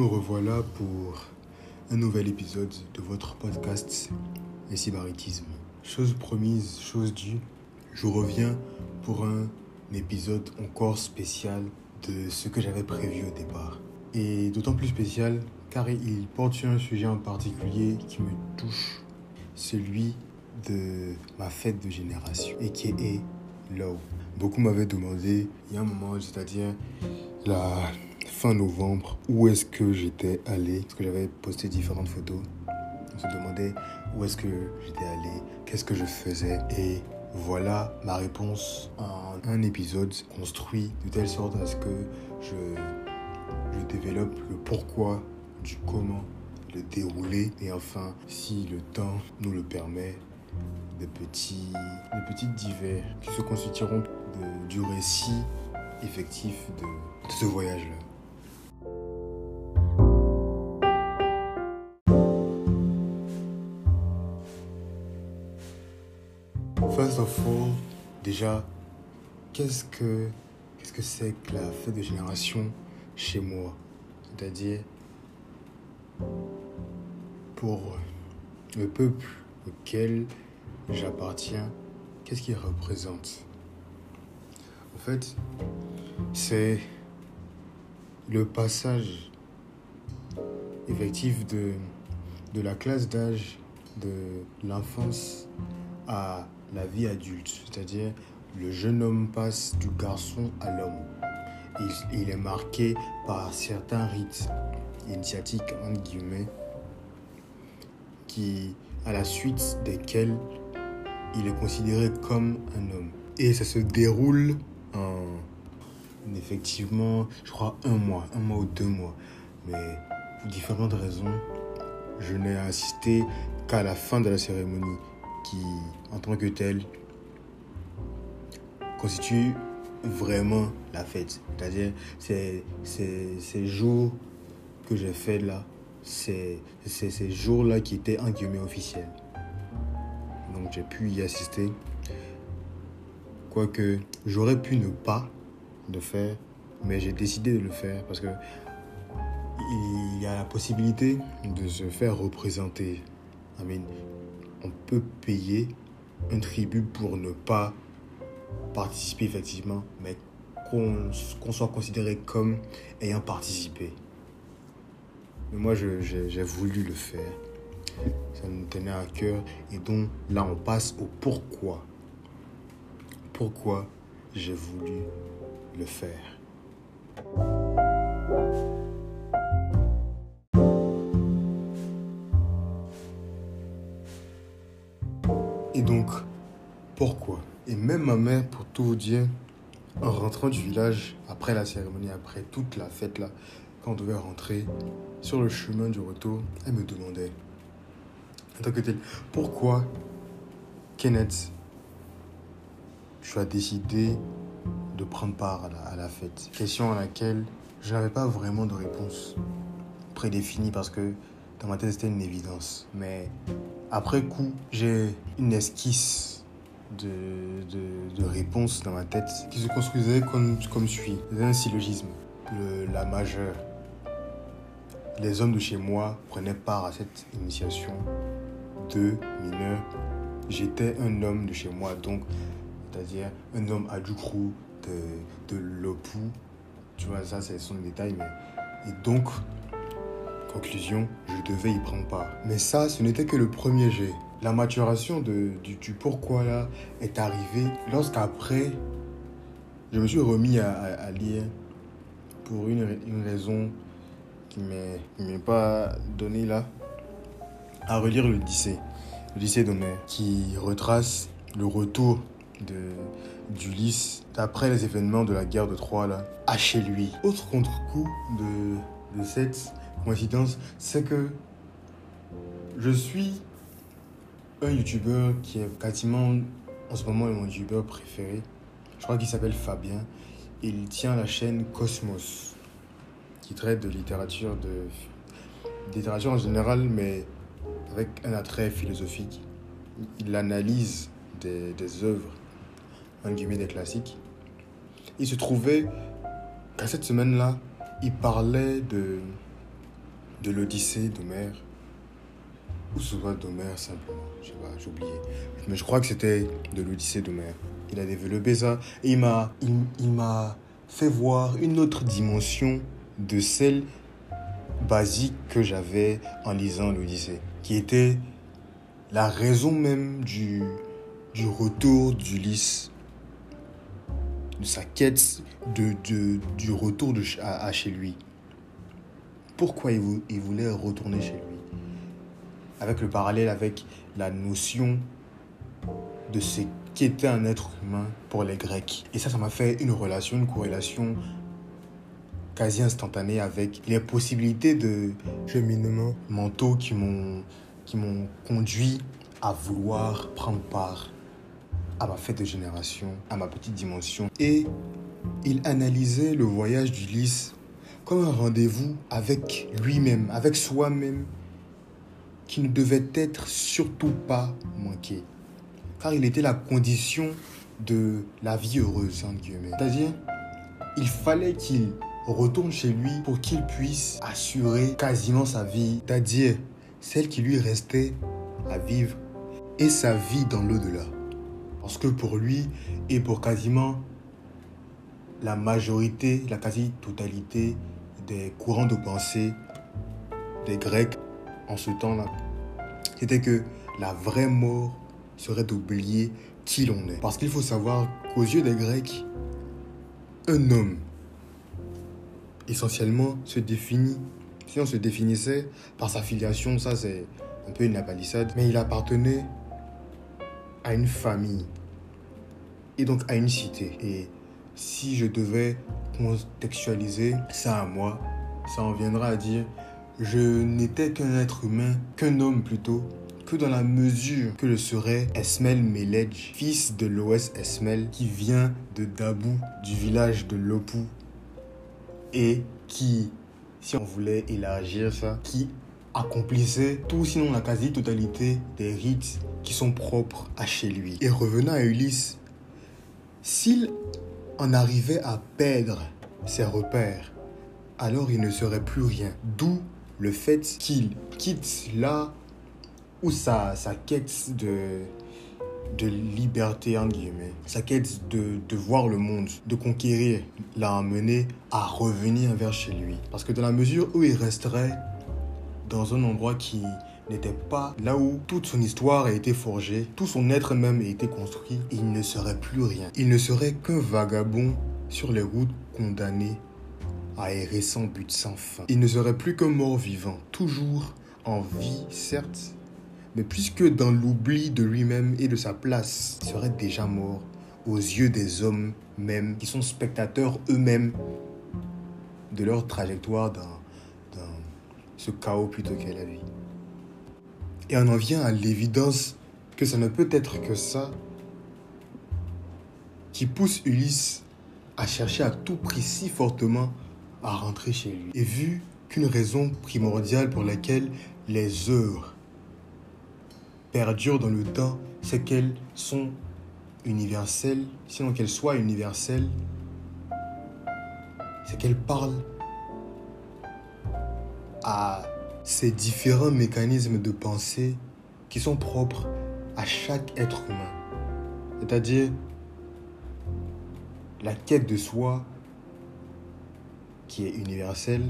me revoilà pour un nouvel épisode de votre podcast Les Sybaritismes. Chose promise, chose due, je reviens pour un épisode encore spécial de ce que j'avais prévu au départ. Et d'autant plus spécial car il porte sur un sujet en particulier qui me touche, celui de ma fête de génération, et qui est Low. Beaucoup m'avaient demandé, il y a un moment, c'est-à-dire la fin novembre, où est-ce que j'étais allé, parce que j'avais posté différentes photos. On se demandait où est-ce que j'étais allé, qu'est-ce que je faisais, et voilà ma réponse en un épisode construit de telle sorte à ce que je, développe le pourquoi du comment, le déroulé, et enfin, si le temps nous le permet, des petits, divers qui se constitueront du récit effectif de ce voyage-là. First of all, déjà, qu'est-ce que qu'est-ce que c'est que la fête de génération chez moi? C'est-à-dire pour le peuple auquel j'appartiens, qu'est-ce qu'il représente? En fait, c'est le passage effectif de, de la classe d'âge de l'enfance à la vie adulte, c'est-à-dire le jeune homme passe du garçon à l'homme. Il, est marqué par certains rites initiatiques, entre guillemets, qui, à la suite desquels il est considéré comme un homme. Et ça se déroule en effectivement, je crois, un mois, un mois ou deux mois. Mais pour différentes raisons, je n'ai assisté qu'à la fin de la cérémonie qui, en tant que telle, constitue vraiment la fête. C'est-à-dire, c'est ces jours que j'ai fait là, c'est ces jours-là qui étaient en guillemets officiels. Donc j'ai pu y assister. Quoique j'aurais pu ne pas le faire, mais j'ai décidé de le faire parce que il y a la possibilité de se faire représenter. On peut payer un tribut pour ne pas participer effectivement, mais qu'on soit considéré comme ayant participé. Mais moi, j'ai voulu le faire. Ça me tenait à cœur. Et donc, là, on passe au pourquoi. Pourquoi j'ai voulu le faire. En rentrant du village, après la cérémonie, après toute la fête là, quand on devait rentrer, sur le chemin du retour, elle me demandait, en tant que tel, pourquoi, Kenneth, tu as décidé de prendre part à la fête? Question à laquelle je n'avais pas vraiment de réponse prédéfinie parce que dans ma tête c'était une évidence. Mais après coup, j'ai une esquisse de, de, de, réponse dans ma tête qui se construisait comme, comme suit. Un syllogisme. Le, la majeure les hommes de chez moi prenaient part à cette initiation de mineurs. J'étais un homme de chez moi, donc, c'est-à-dire un homme à du de, de l'opou. Tu vois, ça, c'est son détail. Mais... Et donc, conclusion, je devais y prendre part. Mais ça, ce n'était que le premier jet. La maturation du, pourquoi là est arrivée lorsqu'après, je me suis remis à, lire pour une, raison qui ne m'est pas donné là, à relire le lycée, le lycée d'Homère, qui retrace le retour d'Ulysse après les événements de la guerre de Troie là, à chez lui. Autre contre-coup de, de cette coïncidence, c'est que je suis un youtubeur qui est quasiment en ce moment mon youtubeur préféré. Je crois qu'il s'appelle Fabien. Il tient la chaîne Cosmos qui traite de littérature, de littérature en général, mais avec un attrait philosophique. Il analyse des, œuvres, en guillemets des classiques. Il se trouvait qu'à cette semaine-là, il parlait de, de l'Odyssée d'Homère. Ou soit d'Homère simplement, je sais pas, j'ai oublié. Mais je crois que c'était de l'Odyssée d'Homère. Il a développé ça et il m'a, il, fait voir une autre dimension de celle basique que j'avais en lisant l'Odyssée, qui était la raison même du, du retour d'Ulysse, de sa quête de, de, du retour de, à, à chez lui. Pourquoi il, il voulait retourner chez lui? Avec le parallèle avec la notion de ce qu'était un être humain pour les Grecs. Et ça, ça m'a fait une relation, une corrélation quasi instantanée avec les possibilités de cheminement mentaux qui m'ont conduit à vouloir prendre part à ma fête de génération, à ma petite dimension. Et il analysait le voyage d'Ulysse comme un rendez-vous avec lui-même, avec soi-même, qui ne devait être surtout pas manqué. Car il était la condition de la vie heureuse, entre guillemets. C'est-à-dire, il fallait qu'il retourne chez lui pour qu'il puisse assurer quasiment sa vie, c'est-à-dire celle qui lui restait à vivre et sa vie dans l'au-delà. Parce que pour lui et pour quasiment la majorité, la quasi-totalité des courants de pensée des Grecs en ce temps-là, c'était que la vraie mort serait d'oublier qui l'on est. Parce qu'il faut savoir qu'aux yeux des Grecs, un homme essentiellement se définit, si on se définissait par sa filiation, ça c'est un peu une lapalissade, mais il appartenait à une famille et donc à une cité. Et si je devais contextualiser ça à moi, ça en viendra à dire je n'étais qu'un être humain, qu'un homme plutôt, que dans la mesure que le serait Esmel Meledj, fils de Loès Esmel, qui vient de Dabou, du village de Lopou, et qui, si on voulait élargir ça, qui accomplissait tout sinon la quasi-totalité des rites qui sont propres à chez lui. Et revenant à Ulysse, s'il en arrivait à perdre ses repères, alors il ne serait plus rien. D'où le fait qu'il quitte là où sa, sa quête de, de liberté, en guillemets, sa quête de, de voir le monde, de conquérir, l'a amené à revenir vers chez lui. Parce que dans la mesure où il resterait dans un endroit qui n'était pas là où toute son histoire a été forgée, tout son être même a été construit, il ne serait plus rien. Il ne serait qu'un vagabond sur les routes condamné à errer sans but, sans fin. Il ne serait plus qu'un mort vivant, toujours en vie, certes, mais puisque dans l'oubli de lui-même et de sa place, il serait déjà mort aux yeux des hommes même, qui sont spectateurs eux-mêmes de leur trajectoire dans, ce chaos plutôt qu'est la vie. Et on en vient à l'évidence que ça ne peut être que ça qui pousse Ulysse à chercher à tout prix si fortement à rentrer chez lui. Et vu qu'une raison primordiale pour laquelle les heures perdurent dans le temps, c'est qu'elles sont universelles, sinon qu'elles soient universelles, c'est qu'elles parlent à ces différents mécanismes de pensée qui sont propres à chaque être humain. C'est-à-dire la quête de soi qui est universelle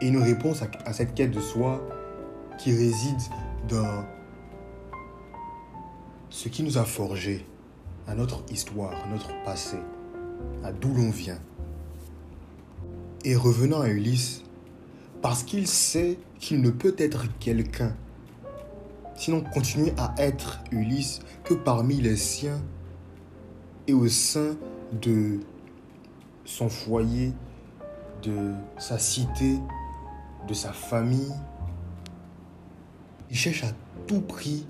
et une réponse à, cette quête de soi qui réside dans ce qui nous a forgé, à notre histoire, à notre passé, à d'où l'on vient. Et revenant à Ulysse, parce qu'il sait qu'il ne peut être quelqu'un, sinon continuer à être Ulysse que parmi les siens et au sein de son foyer, de sa cité, de sa famille. Il cherche à tout prix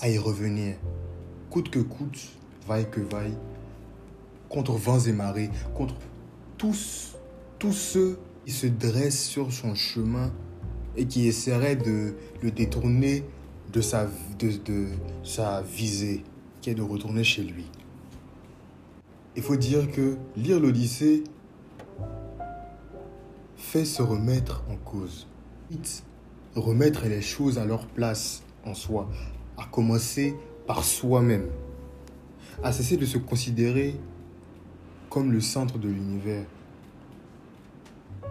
à y revenir, coûte que coûte, vaille que vaille, contre vents et marées, contre tous, tous ceux qui se dressent sur son chemin et qui essaieraient de le détourner de sa, de, de sa visée, qui est de retourner chez lui. Il faut dire que lire l'Odyssée fait se remettre en cause. Remettre les choses à leur place en soi, à commencer par soi-même, à cesser de se considérer comme le centre de l'univers.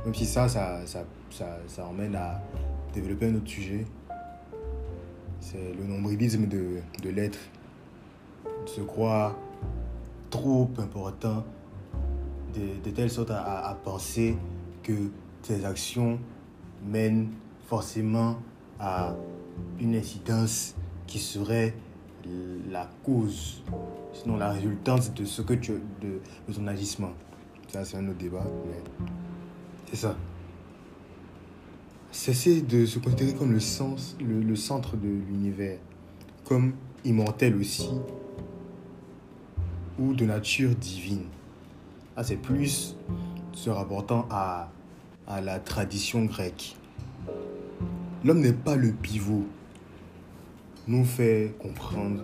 Même si ça ça, ça, ça, emmène à développer un autre sujet, c'est le nombrilisme de, de l'être, de se croire trop important, de, telle sorte à penser que tes actions mènent forcément à une incidence qui serait la cause, sinon la résultante de ce que tu de, de ton agissement. Ça, c'est un autre débat, mais c'est ça. Cesser de se considérer comme le, sens, le, le centre de l'univers, comme immortel aussi, ou de nature divine. Ah, c'est plus se rapportant à, à la tradition grecque. L'homme n'est pas le pivot, nous fait comprendre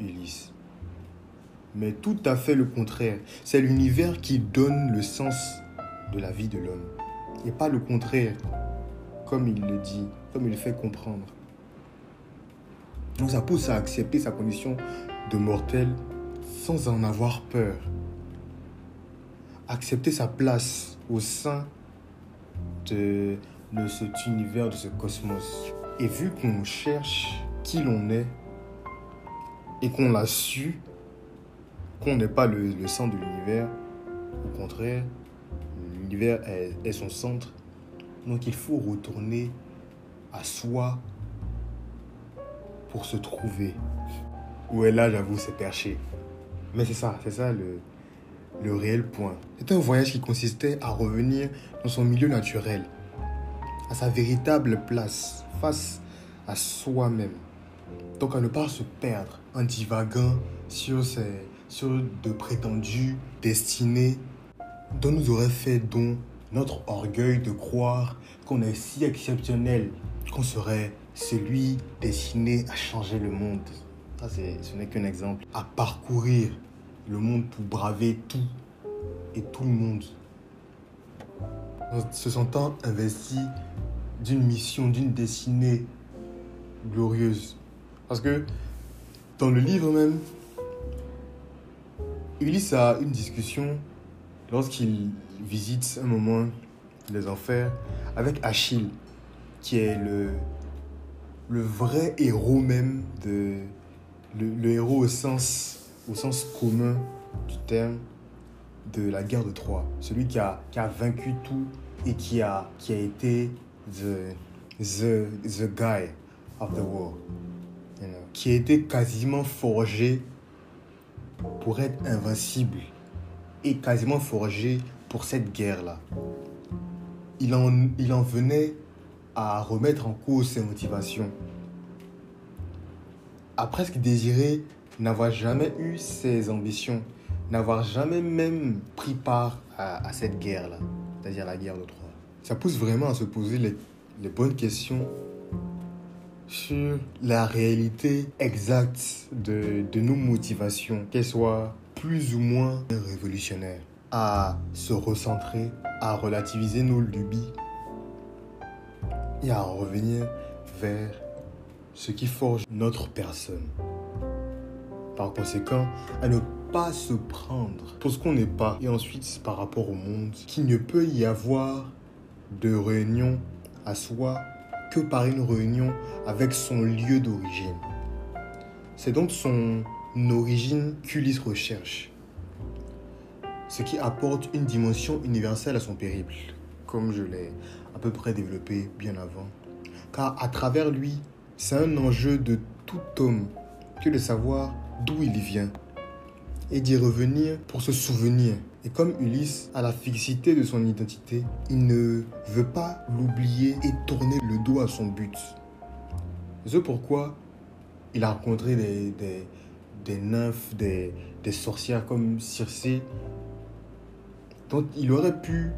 Ulysse. Mais tout à fait le contraire. C'est l'univers qui donne le sens de la vie de l'homme. Et pas le contraire, comme il le dit, comme il le fait comprendre. Donc ça pousse à accepter sa condition de mortel sans en avoir peur. Accepter sa place au sein de, cet univers, de ce cosmos. Et vu qu'on cherche qui l'on est et qu'on l'a su, qu'on n'est pas le, centre de l'univers, au contraire, l'univers est, son centre. Donc il faut retourner à soi pour se trouver. Est là, j'avoue, c'est perché. Mais c'est ça, c'est ça le, le réel point. C'est un voyage qui consistait à revenir dans son milieu naturel, à sa véritable place, face à soi-même. Donc à ne pas se perdre en divaguant sur, sur de prétendues destinées dont nous aurait fait don notre orgueil de croire qu'on est si exceptionnel qu'on serait celui destiné à changer le monde. Ça, ce n'est qu'un exemple. À parcourir le monde pour braver tout et tout le monde. En se sentant investi d'une mission, d'une destinée glorieuse. Parce que dans le livre même, Ulysse a une discussion lorsqu'il visite un moment les enfers avec Achille, qui est le, le vrai héros même de le, héros au sens, au sens commun du terme de la guerre de Troie. Celui qui a, qui a vaincu tout et qui a, qui a été the, the, the guy of the war qui a été quasiment forgé pour être invincible et quasiment forgé pour cette guerre-là. Il en, il en venait à remettre en cause ses motivations, à presque désirer n'avoir jamais eu ses ambitions, n'avoir jamais même pris part à, cette guerre-là, c'est-à-dire la guerre de Troie. Ça pousse vraiment à se poser les, bonnes questions sur la réalité exacte de nos motivations, qu'elles soient plus ou moins révolutionnaires, à se recentrer, à relativiser nos lubies et à revenir vers ce qui forge notre personne. Par conséquent, à ne pas se prendre pour ce qu'on n'est pas et ensuite par rapport au monde, qu'il ne peut y avoir de réunion à soi que par une réunion avec son lieu d'origine. C'est donc son origine qu'Ulysse recherche, ce qui apporte une dimension universelle à son périple, comme je l'ai à peu près développé bien avant. Car à travers lui, c'est un enjeu de tout homme que de savoir d'où il vient et d'y revenir pour se souvenir et comme Ulysse a la fixité de son identité, il ne veut pas l'oublier et tourner le dos à son but. C'est pourquoi il a rencontré des, des, des nymphes, des, des sorcières comme Circé, dont il aurait pu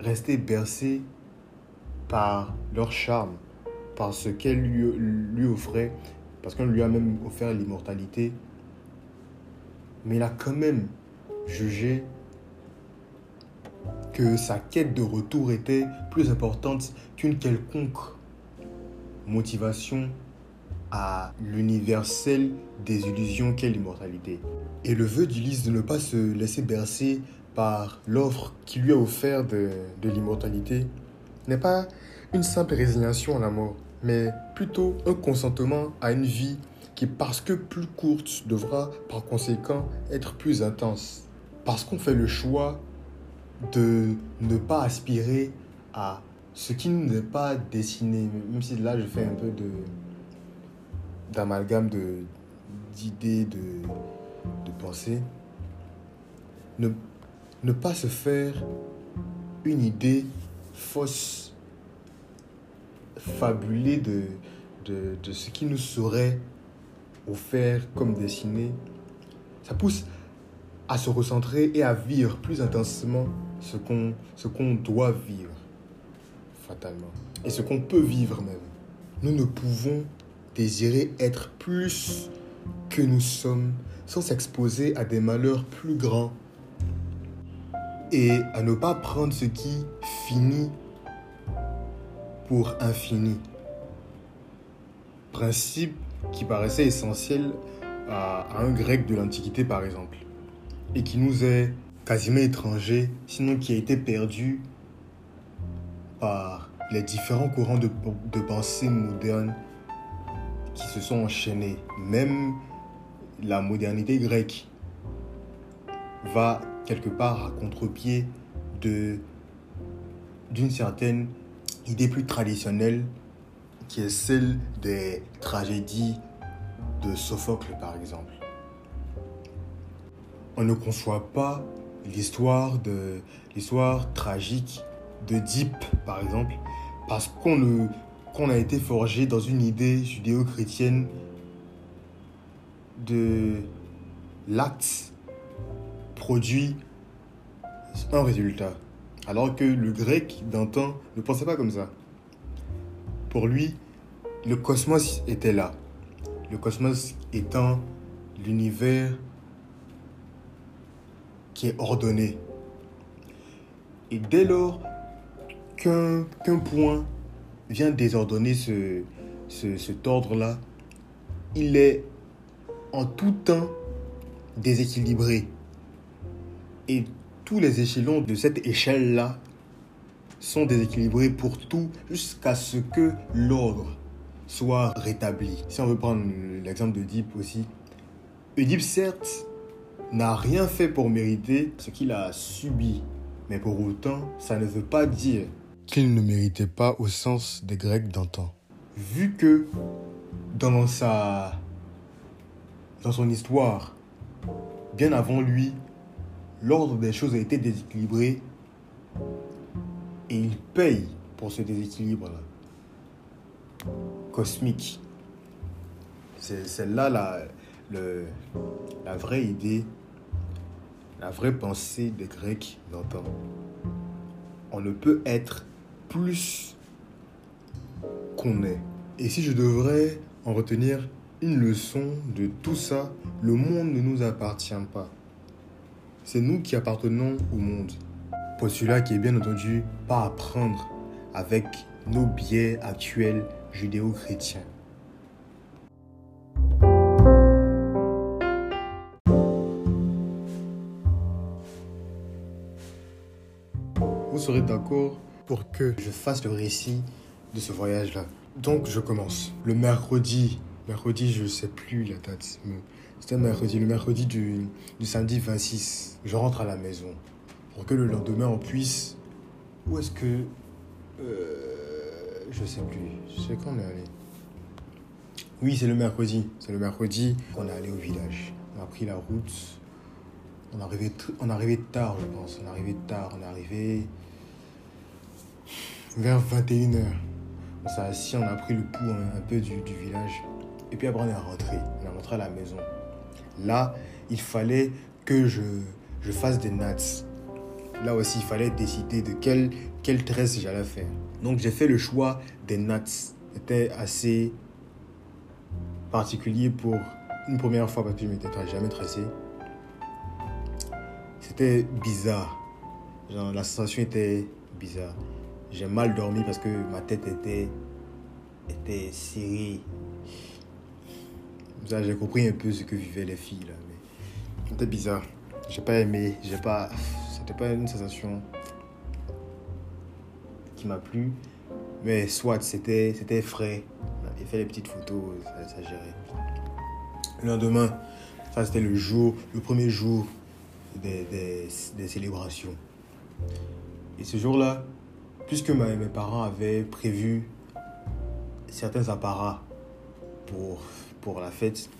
rester bercé par leur charme, par ce qu'elle lui, lui offrait, parce qu'on lui a même offert l'immortalité mais il a quand même jugé que sa quête de retour était plus importante qu'une quelconque motivation à l'universel des illusions qu'est l'immortalité. Et le vœu d'Ulysse de ne pas se laisser bercer par l'offre qui lui a offert de, de l'immortalité n'est pas une simple résignation à la mort, mais plutôt un consentement à une vie qui, parce que plus courte, devra par conséquent être plus intense. Parce qu'on fait le choix de ne pas aspirer à ce qui ne nous est pas destiné, même si là je fais un peu d'amalgame d'idées, de, pensées, ne pas se faire une idée fausse, fabulée de, de, de ce qui nous serait offert comme destiné, ça pousse à se recentrer et à vivre plus intensément ce qu'on ce qu'on doit vivre, fatalement, et ce qu'on peut vivre même. Nous ne pouvons désirer être plus que nous sommes sans s'exposer à des malheurs plus grands et à ne pas prendre ce qui finit pour infini. Principe qui paraissait essentiel à, un grec de l'Antiquité par exemple et qui nous est quasiment étranger, sinon qui a été perdu par les différents courants de, de pensée modernes qui se sont enchaînés. Même la modernité grecque va quelque part à contre-pied d'une certaine idée plus traditionnelle qui est celle des tragédies de Sophocle par exemple. On ne conçoit pas l'histoire de l'histoire tragique d'Oedipe par exemple parce qu'on qu'on a été forgé dans une idée judéo-chrétienne de l'acte produit un résultat. Alors que le grec d'antan ne pensait pas comme ça. Pour lui, le cosmos était là. Le cosmos étant l'univers qui est ordonné. Et dès lors qu'un point vient désordonner ce, ce, cet ordre-là, il est en tout temps déséquilibré. Et tous les échelons de cette échelle-là sont déséquilibrés pour tout jusqu'à ce que l'ordre soit rétabli. Si on veut prendre l'exemple d'Oedipe aussi, Oedipe certes n'a rien fait pour mériter ce qu'il a subi, mais pour autant ça ne veut pas dire qu'il ne méritait pas au sens des Grecs d'antan. Vu que dans sa dans son histoire, bien avant lui, l'ordre des choses a été déséquilibré et il paye pour ce déséquilibre-là. Cosmique. C'est là la, la vraie idée, la vraie pensée des Grecs d'antan. On ne peut être plus qu'on est. Et si je devrais en retenir une leçon de tout ça, le monde ne nous appartient pas. C'est nous qui appartenons au monde. Postulat qui est bien entendu pas à prendre avec nos biais actuels judéo-chrétiens. Vous serez d'accord pour que je fasse le récit de ce voyage-là. Donc je commence. Le mercredi, mercredi, je sais plus la date. C'était mercredi, le mercredi du, samedi 26. Je rentre à la maison pour que le lendemain on puisse. Où est-ce que. Euh, je sais plus. Je sais quand on est allé. Oui, c'est le mercredi. C'est le mercredi qu'on est allé au village. On a pris la route. On est arrivé, on tard, je pense. On est arrivé tard. On est arrivé vers 21h. On s'est assis, on a pris le pouls un, un peu du, du, village. Et puis après, on est rentré. On est rentré à la maison. Là, il fallait que je, fasse des nats. Là aussi, il fallait décider de quelle, tresse j'allais faire. Donc, j'ai fait le choix des nats. C'était assez particulier pour une première fois parce que je m'étais jamais tressé. C'était bizarre. La sensation était bizarre. J'ai mal dormi parce que ma tête était, était serrée. J'ai compris un peu ce que vivaient les filles là. Mais c'était bizarre. J'ai pas aimé. J'ai pas. C'était pas une sensation qui m'a plu. Mais soit, c'était, c'était frais. J'ai fait les petites photos, ça, gérait. Le lendemain, ça c'était le jour, le premier jour des, des, des célébrations. Et ce jour-là, puisque mes parents avaient prévu certains apparats pour, pour la fête,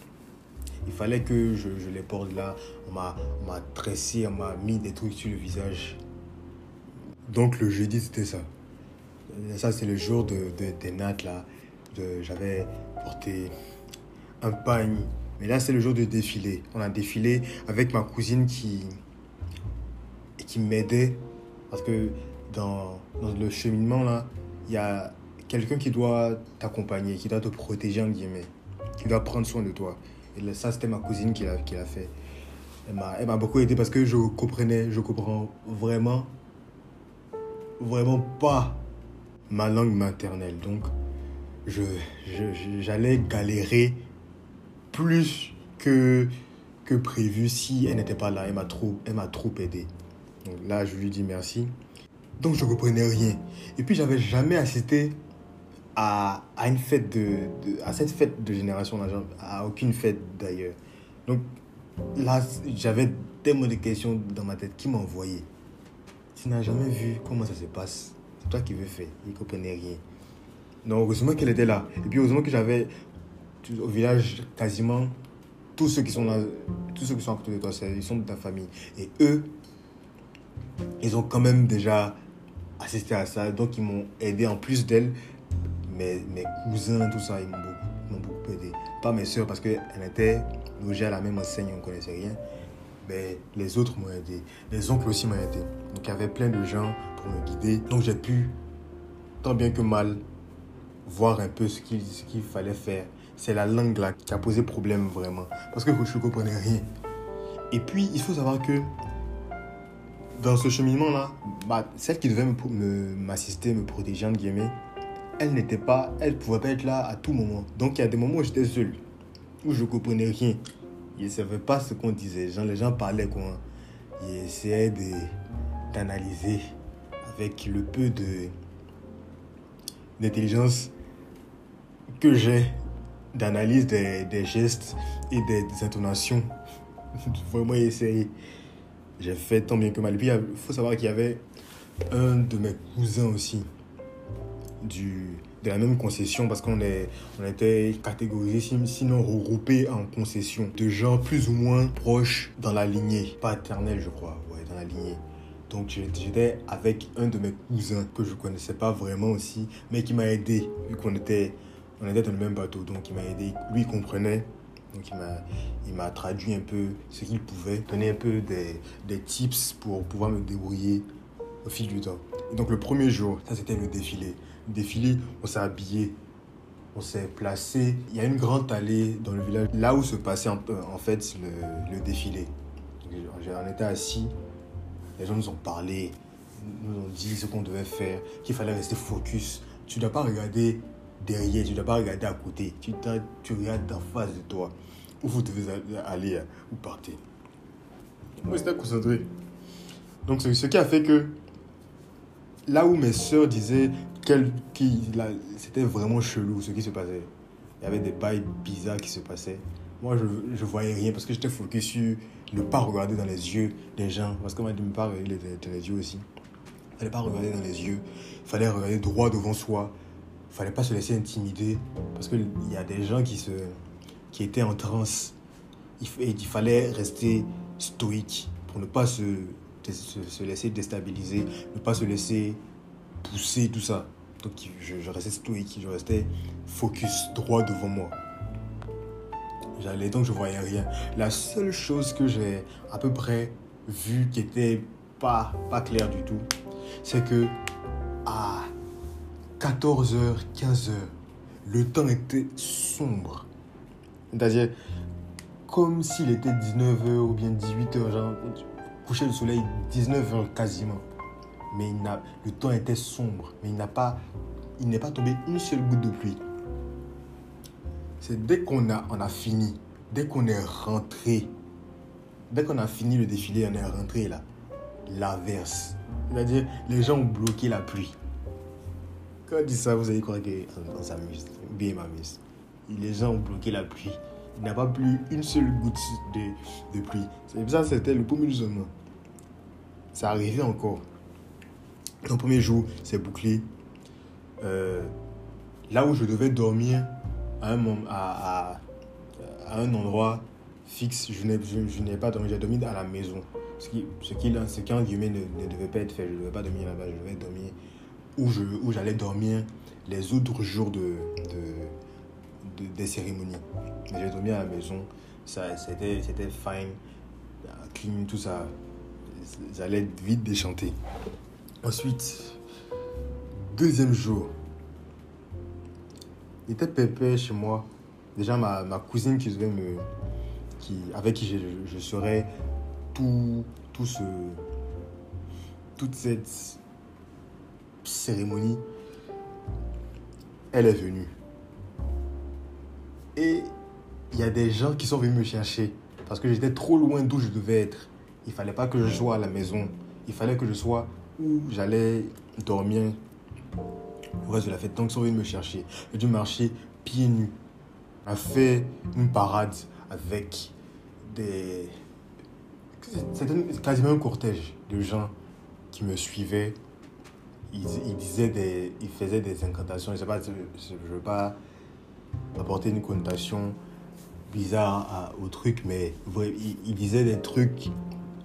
il fallait que je, je les porte là. On m'a tressé, on m'a mis des trucs sur le visage. Donc le jeudi, c'était ça. Ça, c'est le jour de, de, des nattes là. De, J'avais porté un pagne. Mais là, c'est le jour de défilé. On a défilé avec ma cousine qui, qui m'aidait. Parce que dans, dans le cheminement là, il y a quelqu'un qui doit t'accompagner, qui doit te protéger en guillemets, qui doit prendre soin de toi. Et ça, c'était ma cousine qui l'a, fait. Elle m'a beaucoup aidé parce que je comprenais, je comprends vraiment, vraiment pas ma langue maternelle. Donc, j'allais galérer plus que, que prévu si elle n'était pas là. Elle m'a trop, elle m'a trop aidé. Donc là, je lui dis merci. Donc, je comprenais rien. Et puis, j'avais jamais assisté à, à une fête de, à cette fête de génération, à aucune fête d'ailleurs. Donc, là, j'avais tellement de questions dans ma tête. Qui envoyé Tu n'as jamais vu comment ça se passe c'est toi qui veux faire. Il ne comprenait rien. Donc, heureusement qu'elle était là. Et puis, heureusement que j'avais au village quasiment tous ceux qui sont là, tous ceux qui sont à côté de toi, ils sont de ta famille. Et eux, ils ont quand même déjà assisté à ça. Donc, ils m'ont aidé en plus d'elle. Mes, cousins, tout ça, ils m'ont beaucoup, aidé. Pas mes soeurs, parce qu'elles étaient logées à la même enseigne, on ne connaissait rien. Mais les autres m'ont aidé. Les oncles aussi m'ont aidé. Donc, il y avait plein de gens me guider. Donc j'ai pu, tant bien que mal, voir un peu ce qu'il qu'il fallait faire. C'est la langue là qui a posé problème vraiment. Parce que je ne comprenais rien. Et puis, il faut savoir que dans ce cheminement-là, bah, celle qui devait m'assister, me, me, protéger, entre guillemets, elle n'était pas, elle pouvait pas être là à tout moment. Donc il y a des moments où j'étais seul, où je comprenais rien. Je ne savais pas ce qu'on disait. les gens parlaient quoi. Ils essayaient d'analyser avec le peu de d'intelligence que j'ai d'analyse des, gestes et des, intonations. Vraiment essayer. J'ai fait tant bien que mal. Puis il faut savoir qu'il y avait un de mes cousins aussi de la même concession parce qu'on on était catégorisés, sinon regroupés en concession, de gens plus ou moins proches dans la lignée paternelle, je crois, ouais, dans la lignée. Donc j'étais avec un de mes cousins que je connaissais pas vraiment aussi, mais qui m'a aidé vu qu'on était, on était dans le même bateau. Donc il m'a aidé, lui il comprenait. Donc il m'a, il m'a traduit un peu ce qu'il pouvait, donner un peu des, des tips pour pouvoir me débrouiller au fil du temps. Donc le premier jour, ça c'était le défilé. Défilé, on s'est habillé, on s'est placé. Il y a une grande allée dans le village, là où se passait en, en fait le, le défilé. On était assis les gens nous ont parlé, nous ont dit ce qu'on devait faire, qu'il fallait rester focus. Tu ne dois pas regarder derrière, tu ne dois pas regarder à côté. Tu, regardes en face de toi. Où vous devez aller, où partez. Moi, j'étais concentré. Donc, ce qui a fait que là où mes soeurs disaient que c'était vraiment chelou ce qui se passait, il y avait des bails bizarres qui se passaient. Moi, je ne voyais rien parce que j'étais focus sur ne pas regarder dans les yeux des gens. Parce qu'on m'a dit ne pas regarder dans les yeux aussi. Il fallait pas regarder dans les yeux. Il fallait regarder droit devant soi. Il fallait pas se laisser intimider. Parce qu'il y a des gens qui, se, qui étaient en transe. Il, il fallait rester stoïque pour ne pas se, se, laisser déstabiliser, ne pas se laisser pousser, tout ça. Je, restais stoïque, je restais focus droit devant moi. J'allais donc je voyais rien. La seule chose que j'ai à peu près vu qui était pas, pas clair du tout, c'est que à 14h, 15h, le temps était sombre. C'est-à-dire comme s'il était 19h ou bien 18h, genre coucher le soleil 19h quasiment. Mais il n'a, le temps était sombre, mais il n'a pas, il n'est pas tombé une seule goutte de pluie. C'est dès qu'on a, on a fini, dès qu'on est rentré, dès qu'on a fini le défilé, on est rentré là, l'averse. C'est-à-dire, les gens ont bloqué la pluie. Quand on dit ça, vous allez croire qu'on s'amuse. Bien m'amuse. Les gens ont bloqué la pluie. Il n'y a pas plus une seule goutte de, de pluie. C'est ça, c'était le premier jour Ça arrivait encore. Le premier jour, c'est bouclé. Euh, là où je devais dormir à un, endroit fixe, je n'ai pas dormi. J'ai dormi à la maison. Ce qui, ce en guillemets, ne, devait pas être fait. Je ne devais pas dormir là-bas. Je devais dormir où, j'allais dormir les autres jours de, de, des cérémonies. J'ai dormi à la maison. Ça, c'était, c'était fine. Clean, tout ça. J'allais vite déchanter. Ensuite, deuxième jour, il était pépé chez moi. Déjà, ma, ma cousine qui devait me, qui, avec qui je, je serais tout, tout ce, toute cette cérémonie, elle est venue. Et il y a des gens qui sont venus me chercher parce que j'étais trop loin d'où je devais être. Il fallait pas que je sois à la maison. Il fallait que je sois où j'allais dormir le reste de la fête. Donc ils sont venus me chercher. J'ai dû marcher pieds nus. On a fait une parade avec des... C'était quasiment un cortège de gens qui me suivaient. Ils, disaient des... Ils faisaient des incantations. Je ne pas, je veux pas apporter une connotation bizarre au truc, mais ils, disaient des trucs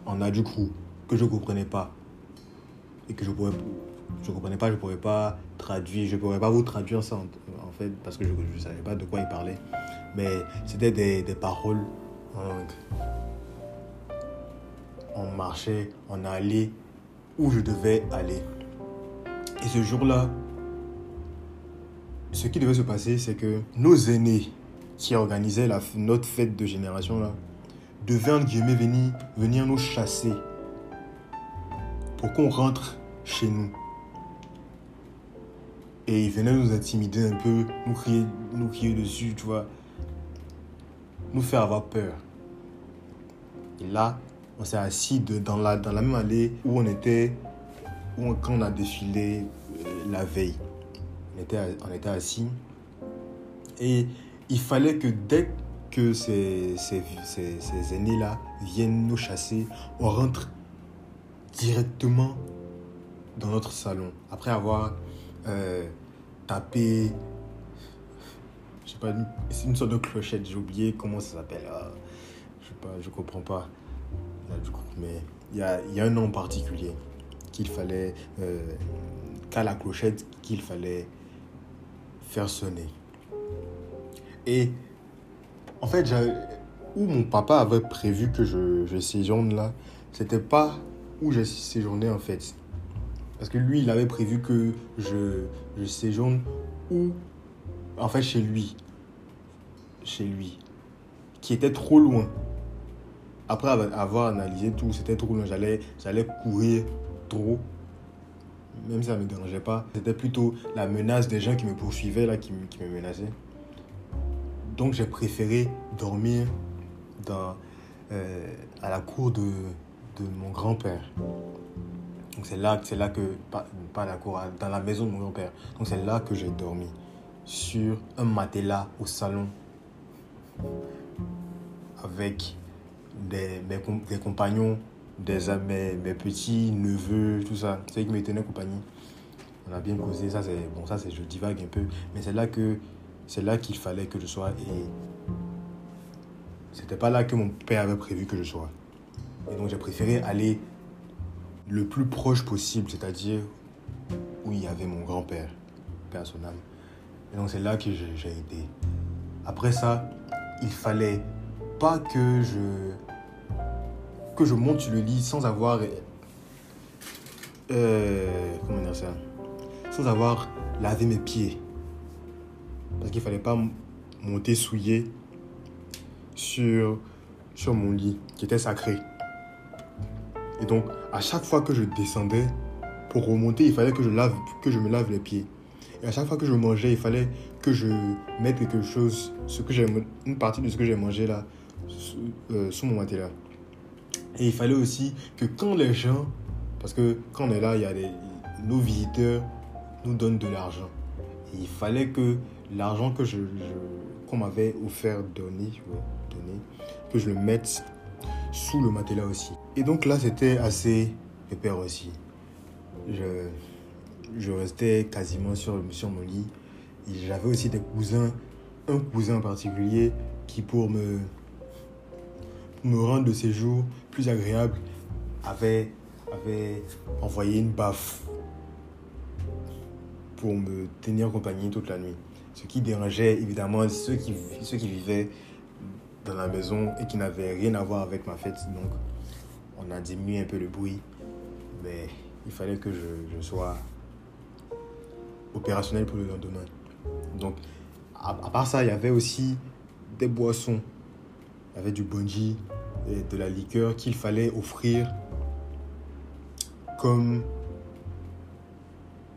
en adjoucrou que je ne comprenais pas et que je pourrais je comprenais pas je pourrais pas traduire je pourrais pas vous traduire ça en, fait parce que je ne savais pas de quoi il parlait. Mais c'était des, paroles on marchait on allait où je devais aller. Et ce jour-là ce qui devait se passer c'est que nos aînés qui organisaient la, notre fête de génération là devaient en guillemets venir, venir nous chasser pour qu'on rentre chez nous. Et il venait nous intimider un peu, nous crier, nous crier dessus, tu vois. Nous faire avoir peur. Et là, on s'est assis dans, la, dans la même allée où on était, où quand on a défilé euh, la veille. On était, on était assis. Et il fallait que dès que ces, ces, ces, ces aînés-là viennent nous chasser, on rentre directement dans notre salon, après avoir euh, tapé, je sais pas, c'est une sorte de clochette, j'ai oublié comment ça s'appelle. Ah, je sais pas, je comprends pas. mais il y a, y a, un nom particulier qu'il fallait, euh, qu'à la clochette qu'il fallait faire sonner. Et en fait, où mon papa avait prévu que je, je séjourne là, c'était pas où j'ai séjourné en fait. Parce que lui, il avait prévu que je, je séjourne où? En fait, chez lui. Chez lui. Qui était trop loin. Après avoir analysé tout, c'était trop loin. J'allais, j'allais courir trop. Même si ça ne me dérangeait pas. C'était plutôt la menace des gens qui me poursuivaient, là, qui, qui me menaçaient. Donc j'ai préféré dormir dans, euh, à la cour de, mon grand-père. Donc c'est là, là que, pas, pas la dans la maison de mon grand-père. Donc c'est là que j'ai dormi, sur un matelas au salon, avec des, mes, des compagnons, des, mes, mes petits neveux, tout ça. C'est qui me tenaient compagnie. On a bien causé, ça c'est, bon ça c'est, je divague un peu, mais c'est là que, c'est là qu'il fallait que je sois et c'était pas là que mon père avait prévu que je sois. Et donc j'ai préféré aller le plus proche possible, c'est-à-dire où il y avait mon grand-père, père âme. Et donc c'est là que j'ai été. Après ça, il fallait pas que je que je monte sur le lit sans avoir euh, comment dire ça sans avoir lavé mes pieds parce qu'il fallait pas monter souillé sur sur mon lit qui était sacré et donc, à chaque fois que je descendais, pour remonter, il fallait que je, lave, que je me lave les pieds. Et à chaque fois que je mangeais, il fallait que je mette quelque chose, ce que une partie de ce que j'ai mangé là, sous, euh, sous mon matelas. Et il fallait aussi que quand les gens, parce que quand on est là, il y a nos visiteurs nous donnent de l'argent. il fallait que l'argent que je, qu'on m'avait offert, donné, donné, que je le mette sous le matelas aussi. Et donc là, c'était assez pépère aussi. Je, je restais quasiment sur, sur mon lit. J'avais aussi des cousins, un cousin en particulier, qui pour me, me rendre le séjour plus agréable, avait, avait envoyé une baffe pour me tenir compagnie toute la nuit. Ce qui dérangeait évidemment ceux qui, ceux qui vivaient dans la maison et qui n'avaient rien à voir avec ma fête. Donc on a diminué un peu le bruit, mais il fallait que je, sois opérationnel pour le lendemain. Donc, à, part ça, il y avait aussi des boissons. Il y avait du bungee et de la liqueur qu'il fallait offrir comme,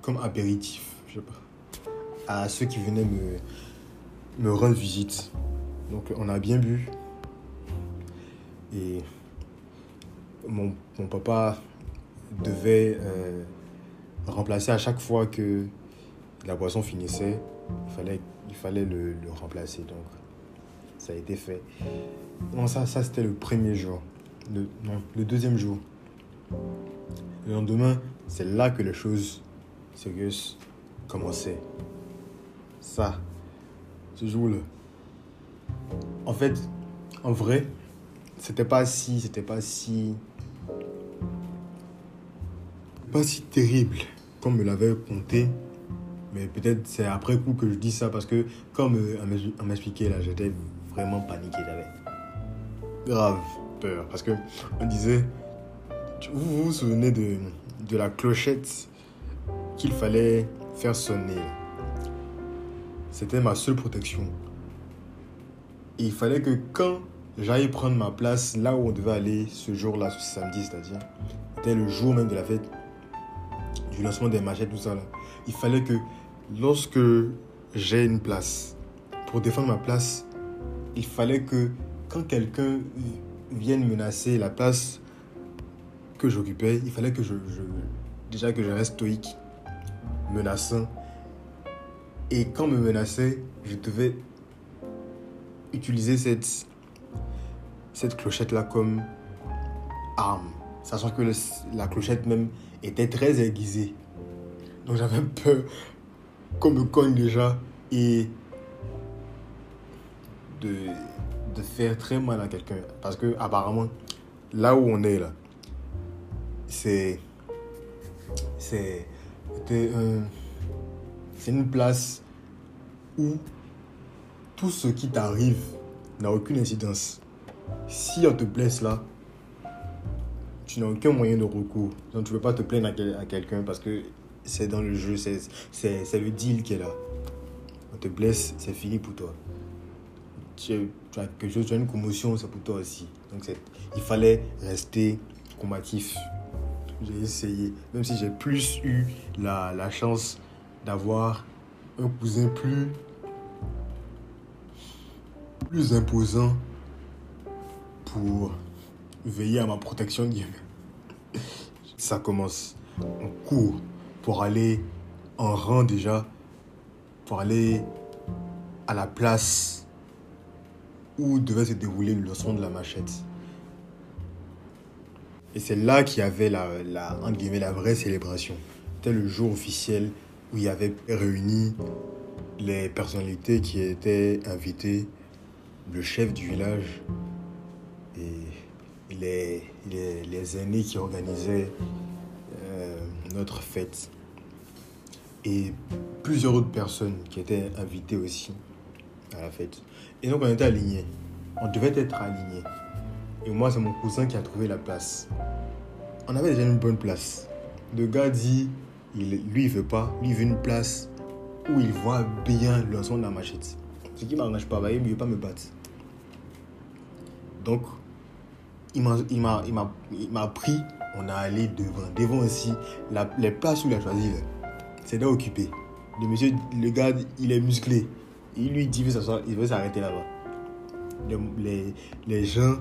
comme apéritif, à ceux qui venaient me, me rendre visite. Donc, on a bien bu. Et mon, papa devait euh, remplacer à chaque fois que la boisson finissait, il fallait, il fallait le, remplacer. Donc, ça a été fait. Non, ça, ça c'était le premier jour. Le, non, le deuxième jour. Le lendemain, c'est là que les choses sérieuses commençaient. Ça, ce jour-là. En fait, en vrai, c'était pas si, c'était pas si, pas si terrible comme me l'avait compté mais peut-être c'est après coup que je dis ça parce que comme on m'expliquait là, j'étais vraiment paniqué. J'avais grave peur. Parce que on disait, vous vous, souvenez de la clochette qu'il fallait faire sonner? C'était ma seule protection. Il fallait que quand j'aille prendre ma place là où on devait aller ce jour-là, ce samedi, c'est-à-dire, c'était le jour même de la fête, du lancement des machettes, tout ça. Il fallait que lorsque j'ai une place, pour défendre ma place, il fallait que quand quelqu'un vienne menacer la place que j'occupais, il fallait que je, déjà je reste stoïque, menaçant. Et quand me menaçait, je devais utiliser cette, cette clochette-là comme arme, sachant que la clochette même était très aiguisée. Donc j'avais peur qu'on me cogne déjà et de, de faire très mal à quelqu'un. Parce que apparemment, là où on est là, c'est c'est c'est une place où tout ce qui t'arrive n'a aucune incidence. Si on te blesse là, tu n'as aucun moyen de recours. Donc tu ne peux pas te plaindre à quelqu'un parce que c'est dans le jeu, c'est le deal qui est là. On te blesse, c'est fini pour toi. Tu, as quelque chose, tu as une commotion, c'est pour toi aussi. Donc il fallait rester combatif. J'ai essayé, même si j'ai plus eu la, la chance d'avoir un cousin plus, plus imposant pour veiller à ma protection. Ça commence. On court pour aller en rang déjà, pour aller à la place où devait se dérouler le leçon de la machette. Et c'est là qu'il y avait la, la, la vraie célébration. C'était le jour officiel où il y avait réuni les personnalités qui étaient invitées, le chef du village et les, aînés qui organisaient euh, notre fête et plusieurs autres personnes qui étaient invitées aussi à la fête. Et donc on était alignés. On devait être alignés. Et moi, c'est mon cousin qui a trouvé la place. On avait déjà une bonne place. Le gars dit, il, lui, il veut pas. Lui, il veut une place où il voit bien le son de la machette. Ce qui m'arrange pas, il ne veut pas me battre. Donc, il m'a, pris, on a allé devant. Devant aussi, les places où il a choisi, c'est là occupé. Le monsieur, le gars, il est musclé. Il lui dit, il veut s'arrêter là-bas. Les, gens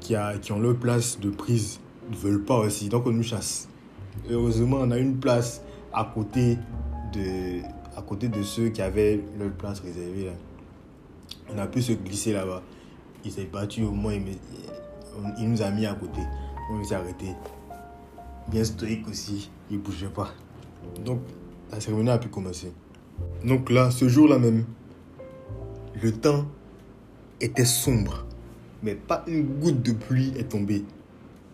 qui, qui ont leur place de prise ne veulent pas aussi, donc on nous chasse. Heureusement, on a une place à côté de, côté de ceux qui avaient leur place réservée. Là. On a pu se glisser là-bas. Il s'est battu au moins, il, me- il nous a mis à côté. On s'est arrêté. Bien stoïque aussi, il ne bougeait pas. Donc, la cérémonie a pu commencer. Donc là, ce jour-là même, le temps était sombre. Mais pas une goutte de pluie est tombée.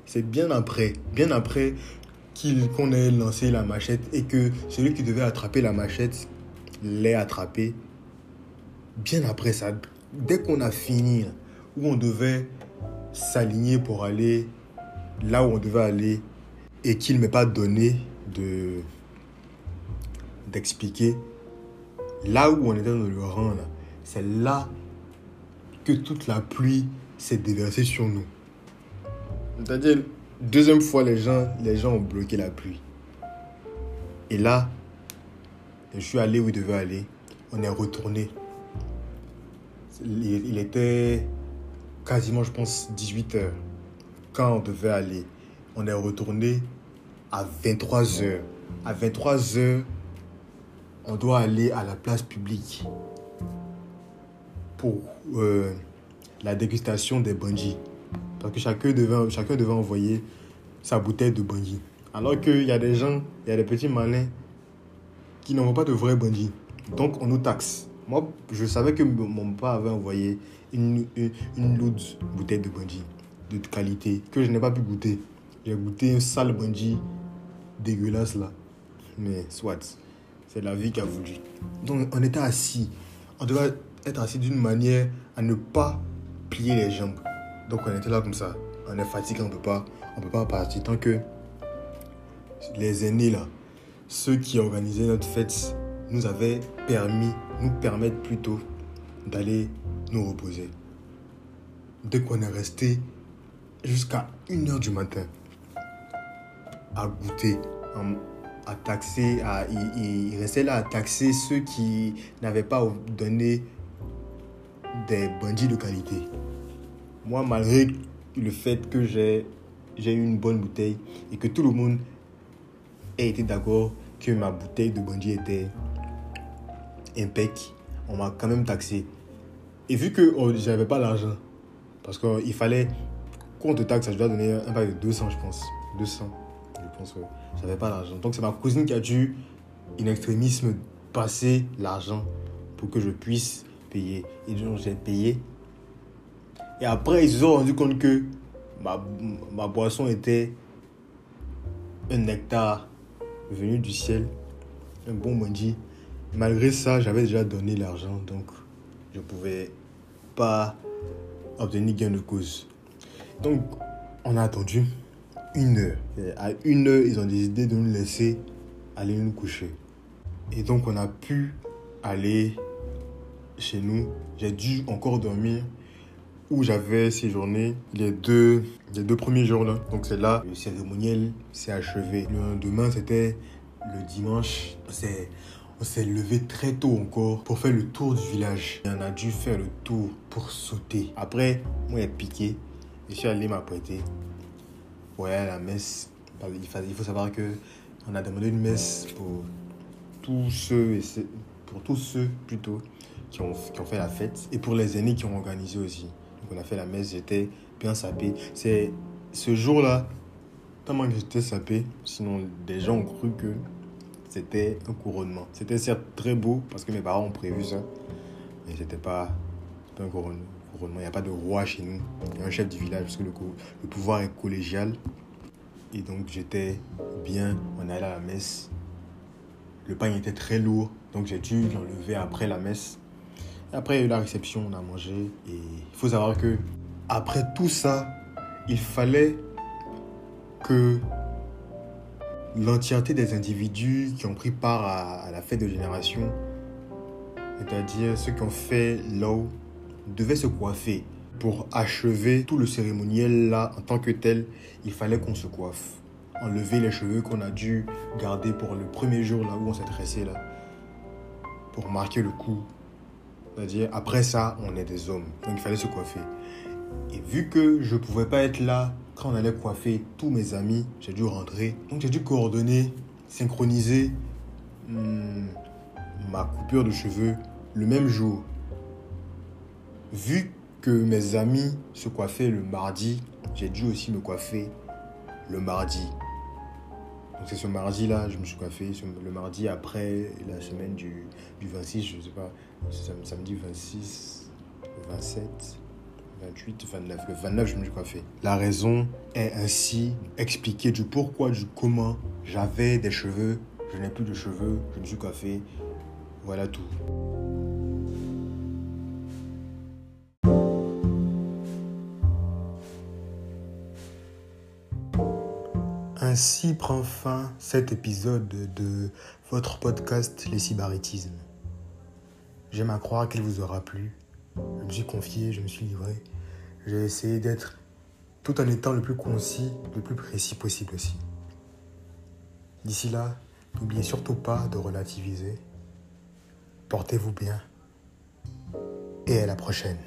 C'est bien après, bien après qu'on ait lancé la machette et que celui qui devait attraper la machette l'ait attrapé. Bien après ça, dès qu'on a fini, où on devait s'aligner pour aller là où on devait aller et qu'il m'ait pas donné de d'expliquer là où on était dans le là, c'est là que toute la pluie s'est déversée sur nous. C'est-à-dire, deuxième fois, les gens, les gens ont bloqué la pluie. Et là, je suis allé où il devait aller. On est retourné. Il, était quasiment, je pense, 18 heures. Quand on devait aller, on est retourné à 23 heures. À 23 heures, on doit aller à la place publique pour euh, la dégustation des bandits. Parce que chacun devait, chacun devait envoyer sa bouteille de bandit. Alors qu'il y a des gens, il y a des petits malins qui n'envoient pas de vrais bandits. Donc on nous taxe. Moi, je savais que mon père avait envoyé une, une, une lourde bouteille de bandit de qualité que je n'ai pas pu goûter. J'ai goûté un sale bandit dégueulasse là. Mais soit, c'est la vie qui a voulu. Donc on était assis. On devait être assis d'une manière à ne pas plier les jambes. Donc on était là comme ça. On est fatigué, on peut pas, on peut pas partir tant que les aînés là, ceux qui organisaient notre fête, nous avaient permis, nous permettent plutôt d'aller nous reposer. Dès qu'on est resté jusqu'à 1h du matin à goûter, à taxer, à, il, restait là à taxer ceux qui n'avaient pas donné des bandits de qualité. Moi, malgré le fait que j'ai eu une bonne bouteille et que tout le monde ait été d'accord que ma bouteille de bandit était impec, on m'a quand même taxé. Et vu que oh, j'avais pas l'argent, parce qu'il fallait qu'on te taxe, je dois donner un pack de 200, je pense. 200, je pense, ouais. J'avais pas l'argent. Donc c'est ma cousine qui a dû, in extrémisme, passer l'argent pour que je puisse payer. Et donc j'ai payé. Et après, ils se sont rendus compte que ma, ma boisson était un nectar venu du ciel, un bon manger. Malgré ça, j'avais déjà donné l'argent, donc je pouvais pas obtenir gain de cause. Donc, on a attendu une heure. Et à une heure, ils ont décidé de nous laisser aller nous coucher. Et donc, on a pu aller chez nous. J'ai dû encore dormir où j'avais séjourné les deux, les deux premiers jours là. Donc c'est là, le cérémoniel s'est achevé. Le lendemain, c'était le dimanche. On s'est levé très tôt encore pour faire le tour du village. Et on a dû faire le tour pour sauter. Après, moi, j'ai piqué. Je suis allé m'apprêter à la messe. Il faut savoir que on a demandé une messe pour tous ceux, pour tous ceux plutôt, qui ont, qui ont fait la fête et pour les aînés qui ont organisé aussi. Donc on a fait la messe, j'étais bien sapé. C'est ce jour-là, tellement que j'étais sapé, sinon des gens ont cru que c'était un couronnement. C'était certes très beau parce que mes parents ont prévu ça, mais c'était pas, un couronnement. Il n'y a pas de roi chez nous. Il y a un chef du village parce que le, le pouvoir est collégial. Et donc j'étais bien, on allait à la messe. Le pain était très lourd, donc j'ai dû l'enlever après la messe. Après, la réception, on a mangé. Et il faut savoir que après tout ça, il fallait que l'entièreté des individus qui ont pris part à, à la fête de génération, c'est-à-dire ceux qui ont fait l'eau, devaient se coiffer. pour achever tout le cérémoniel là en tant que tel, il fallait qu'on se coiffe. Enlever les cheveux qu'on a dû garder pour le premier jour là où on s'est dressé là. Pour marquer le coup. C'est-à-dire, après ça, on est des hommes. Donc il fallait se coiffer. Et vu que je ne pouvais pas être là quand on allait coiffer tous mes amis, j'ai dû rentrer. Donc j'ai dû coordonner, synchroniser hmm, ma coupure de cheveux le même jour. Vu que mes amis se coiffaient le mardi, j'ai dû aussi me coiffer le mardi. Donc c'est ce mardi-là, je me suis coiffé le mardi après la semaine du, du 26, je ne sais pas, samedi 26, 27, 28, 29. Le 29, je me suis coiffé. La raison est ainsi expliquée du pourquoi, du comment. J'avais des cheveux, je n'ai plus de cheveux, je me suis coiffé. Voilà tout. Ainsi prend fin cet épisode de votre podcast Les Cybaritismes. J'aime à croire qu'il vous aura plu. Je me suis confié, je me suis livré. J'ai essayé d'être tout en étant le plus concis, le plus précis possible aussi. D'ici là, n'oubliez surtout pas de relativiser. Portez-vous bien et à la prochaine.